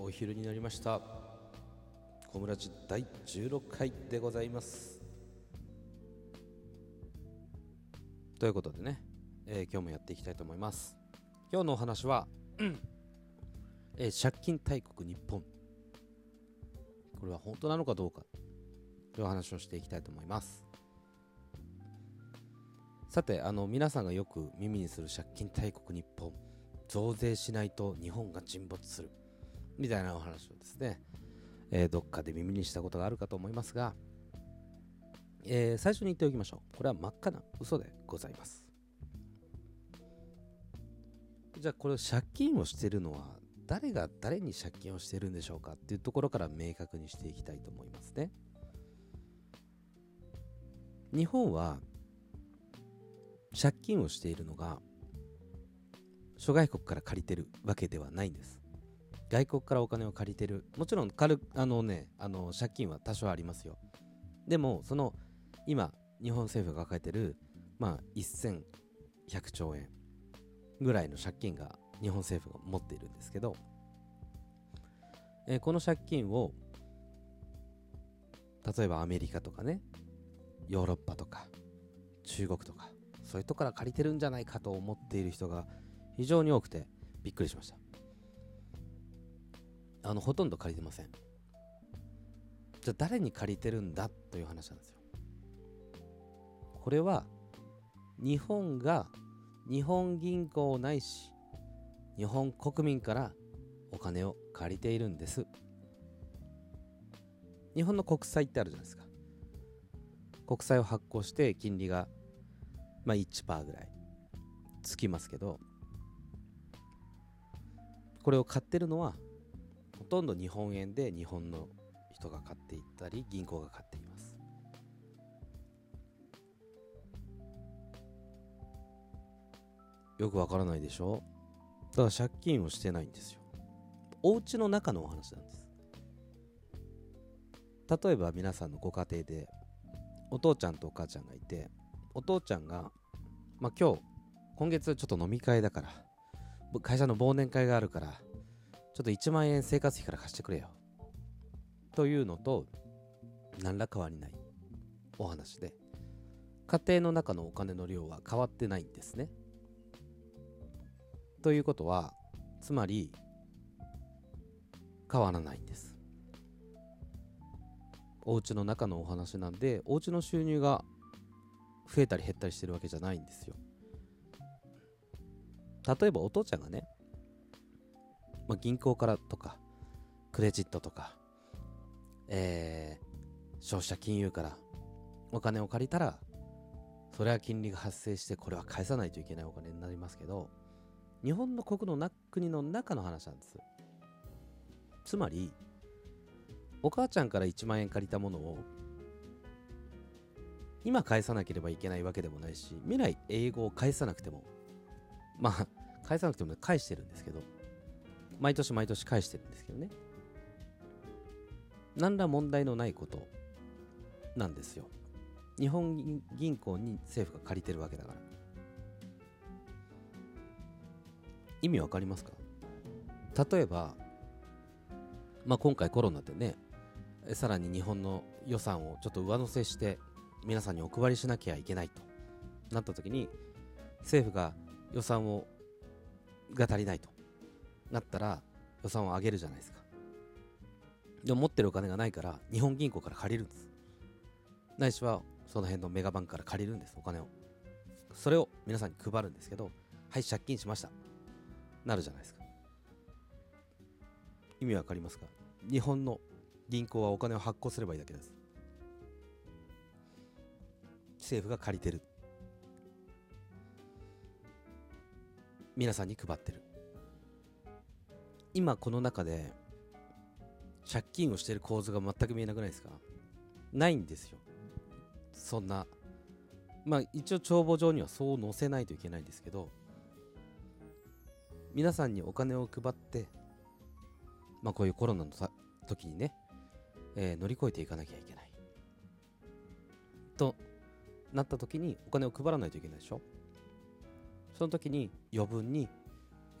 お昼になりました。小村寺第16回でございます。ということでね、えー今日もやっていきたいと思います。今日のお話は、えー借金大国日本。これは本当なのかどうか。という話をしていきたいと思います。さてあの皆さんがよく耳にする借金大国日本。増税しないと日本が沈没する。みたいなお話をですね、えーどっかで耳にしたことがあるかと思いますが、えー最初に言っておきましょう。これは真っ赤な嘘でございます。じゃあこれ借金をしてるのは誰が誰に借金をしてるんでしょうかっていうところから明確にしていきたいと思いますね。日本は借金をしているのが諸外国から借りてるわけではないんです。外国からお金を借りてる。もちろん軽あのねあの借金は多少ありますよ。でもその今日本政府が抱えてるまあ1100兆円ぐらいの借金が日本政府が持っているんですけど、えーこの借金を例えばアメリカとかねヨーロッパとか中国とかそういうとこから借りてるんじゃないかと思っている人が非常に多くてびっくりしました。あのほとんど借りてません。じゃあ誰に借りてるんだという話なんですよ。これは日本が日本銀行ないし日本国民からお金を借りているんです。日本の国債ってあるじゃないですか。国債を発行して金利がまあ1%ぐらいつきますけどこれを買ってるのはほとんど日本円で日本の人が買っていったり銀行が買っています。よくわからないでしょ？だから借金をしてないんですよ。お家の中のお話なんです。例えば皆さんのご家庭でお父ちゃんとお母ちゃんがいてお父ちゃんが、まあ、今日今月ちょっと飲み会だから会社の忘年会があるからちょっと1万円生活費から貸してくれよ。というのと何ら変わりない。お話で。家庭の中のお金の量は変わってないんですね。ということはつまり変わらないんです。お家の中のお話なんでお家の収入が増えたり減ったりしてるわけじゃないんですよ。例えばお父ちゃんがね、まあ、銀行からとかクレジットとかえー消費者金融からお金を借りたらそれは金利が発生してこれは返さないといけないお金になりますけど日本の国のな国の中の話なんです。つまりお母ちゃんから1万円借りたものを今返さなければいけないわけでもないし未来英語を返さなくてもまあ返さなくても返してるんですけど毎年毎年返してるんですけどね。何ら問題のないことなんですよ。日本銀行に政府が借りてるわけだから。意味わかりますか？例えば、まあ、今回コロナでねさらに日本の予算をちょっと上乗せして皆さんにお配りしなきゃいけないとなった時に政府が予算をが足りないと。なったら予算を上げるじゃないですか。でも持ってるお金がないから日本銀行から借りるんです。ないしはその辺のメガバンクから借りるんですお金を。それを皆さんに配るんですけどはい借金しました。なるじゃないですか。意味わかりますか？日本の銀行はお金を発行すればいいだけです。政府が借りてる。皆さんに配ってる。今この中で借金をしてる構図が全く見えなくないですか？ないんですよ。そんな。まあ一応帳簿上にはそう載せないといけないんですけど皆さんにお金を配ってまあこういうコロナの時にね、えー乗り越えていかなきゃいけない。となった時にお金を配らないといけないでしょ？その時に余分に、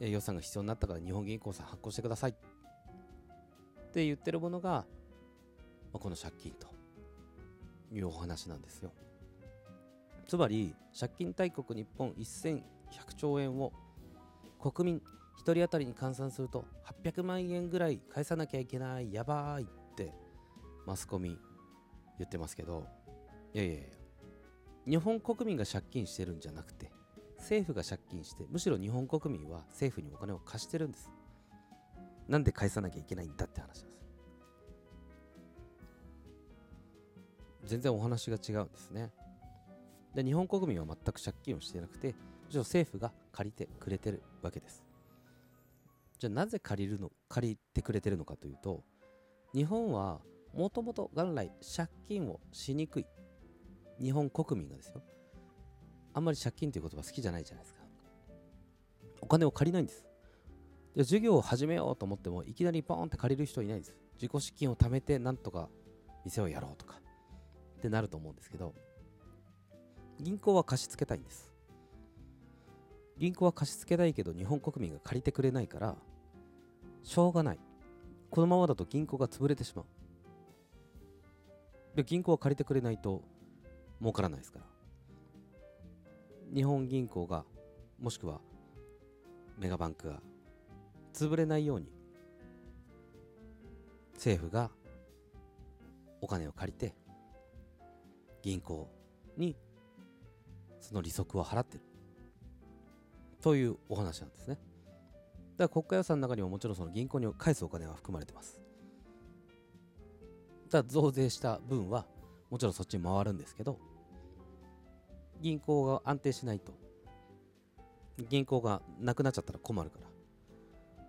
予算が必要になったから日本銀行さん発行してください。って言ってるものが、まあ、この借金というお話なんですよ。つまり借金大国日本1100兆円を国民1人当たりに換算すると800万円ぐらい返さなきゃいけないやばいってマスコミ言ってますけどいやいやいや日本国民が借金してるんじゃなくて政府が借金してむしろ日本国民は政府にお金を貸してるんです。なんで返さなきゃいけないんだって話です。全然お話が違うんですね。で日本国民は全く借金をしてなくてむしろ政府が借りてくれてるわけです。じゃあなぜ借りるの借りてくれてるのかというと日本はもともと元来借金をしにくい日本国民がですよ。あんまり借金という言葉好きじゃないじゃないですか。お金を借りないんです。で授業を始めようと思ってもいきなりポーンって借りる人いないんです。自己資金を貯めてなんとか店をやろうとか。ってなると思うんですけど。銀行は貸し付けたいんです。銀行は貸し付けたいけど日本国民が借りてくれないからしょうがない。このままだと銀行が潰れてしまう。で銀行は借りてくれないと儲からないですから。日本銀行がもしくはメガバンクが潰れないように政府がお金を借りて銀行にその利息を払ってる。というお話なんですね。だから国家予算の中にももちろんその銀行に返すお金は含まれてます。だ増税した分はもちろんそっちに回るんですけど銀行が安定しないと。銀行がなくなっちゃったら困るから。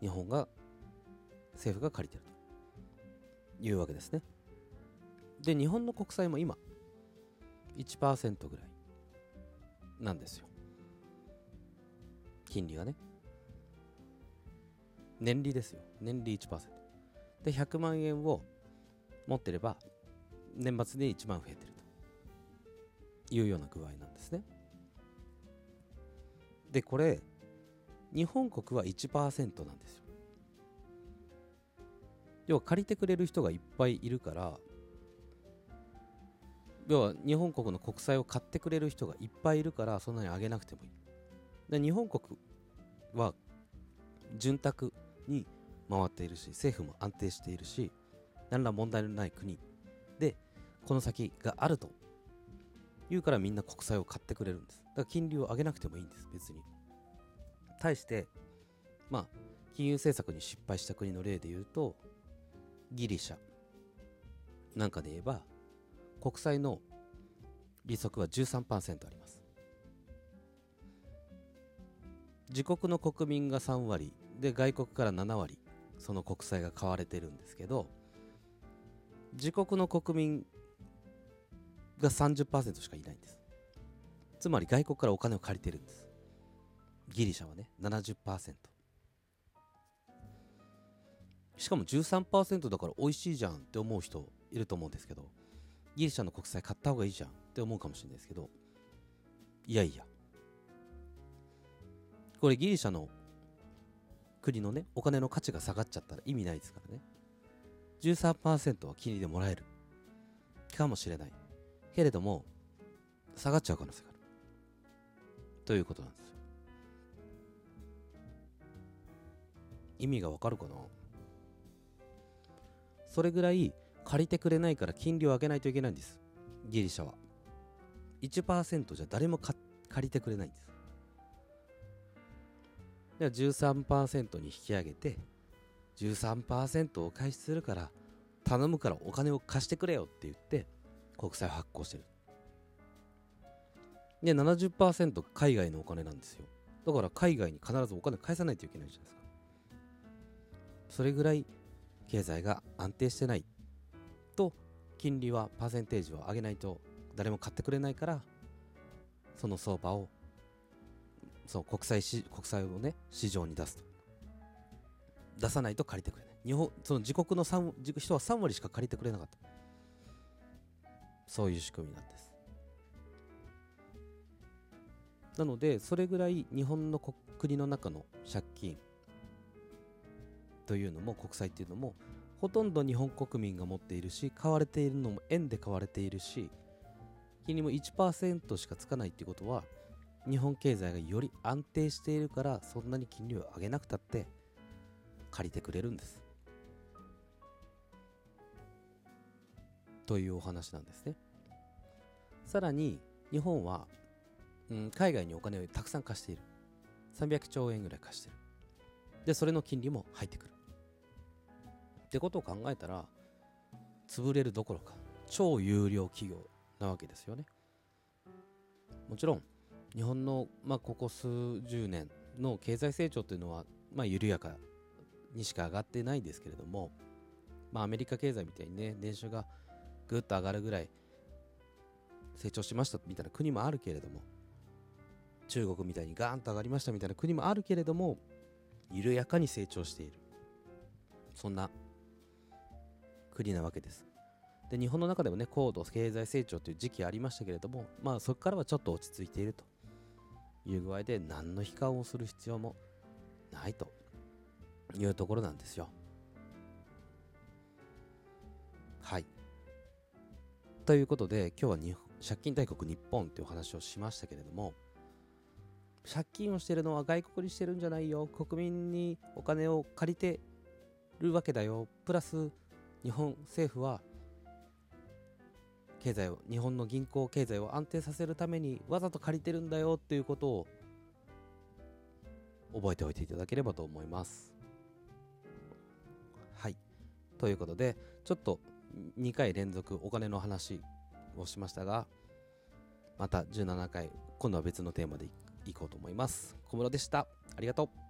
日本が政府が借りてると。いうわけですね。で日本の国債も今1%ぐらいなんですよ。金利がね。年利ですよ。年利1%で100万円を持ってれば年末で1万増えてる。いうような具合なんですね。でこれ日本国は1%なんですよ。要は借りてくれる人がいっぱいいるから要は日本国の国債を買ってくれる人がいっぱいいるからそんなに上げなくてもいい。で日本国は潤沢に回っているし政府も安定しているし何ら問題のない国でこの先があると。いうからみんな国債を買ってくれるんです。だから金利を上げなくてもいいんです別に。対してまあ金融政策に失敗した国の例で言うとギリシャ。なんかで言えば国債の利息は13%あります。自国の国民が3割で外国から7割その国債が買われてるんですけど自国の国民が30%しかいないんです。つまり外国からお金を借りてるんです。ギリシャはね70%しかも13%だから美味しいじゃんって思う人いると思うんですけどギリシャの国債買った方がいいじゃんって思うかもしれないですけどいやいや。これギリシャの国のねお金の価値が下がっちゃったら意味ないですからね。13%は金利でもらえるかもしれない。けれども下がっちゃう可能性がある。ということなんですよ。意味がわかるかな？それぐらい借りてくれないから金利を上げないといけないんです。ギリシャは。1%じゃ誰も借りてくれないんです。では13%に引き上げて13%を開始するから頼むからお金を貸してくれよって言って国債を発行してる。で70%海外のお金なんですよ。だから海外に必ずお金返さないといけないじゃないですか。それぐらい経済が安定してないと金利はパーセンテージを上げないと誰も買ってくれないからその相場をそう国債し国債をね市場に出すと。出さないと借りてくれない。日本その自国の3人は3割しか借りてくれなかった。そういう仕組みなんです。なのでそれぐらい日本の国の中の借金というのも国債っていうのもほとんど日本国民が持っているし買われているのも円で買われているし金利も1%しかつかないっていうことは日本経済がより安定しているからそんなに金利を上げなくたって借りてくれるんです。というお話なんですね。さらに日本は、うん、海外にお金をたくさん貸している。300兆円ぐらい貸してる。でそれの金利も入ってくる。ってことを考えたら潰れるどころか超有料企業なわけですよね。もちろん日本の、まあ、ここ数十年の経済成長というのは、まあ、緩やかにしか上がってないんですけれども、まあ、アメリカ経済みたいにね年収がぐっと上がるぐらい成長しましたみたいな国もあるけれども中国みたいにガーンと上がりましたみたいな国もあるけれども緩やかに成長している。そんな国なわけです。で日本の中でもね高度経済成長という時期ありましたけれどもまあそこからはちょっと落ち着いていると。いう具合で何の悲観をする必要もないというところなんですよ。ということで今日は借金大国日本というお話をしましたけれども借金をしてるのは外国にしてるんじゃないよ。国民にお金を借りてるわけだよ。プラス日本政府は経済を日本の銀行経済を安定させるためにわざと借りてるんだよ。っていうことを覚えておいていただければと思います。はい。ということでちょっと2回連続お金の話をしましたがまた17回今度は別のテーマでいこうと思います。小室でした。ありがとう。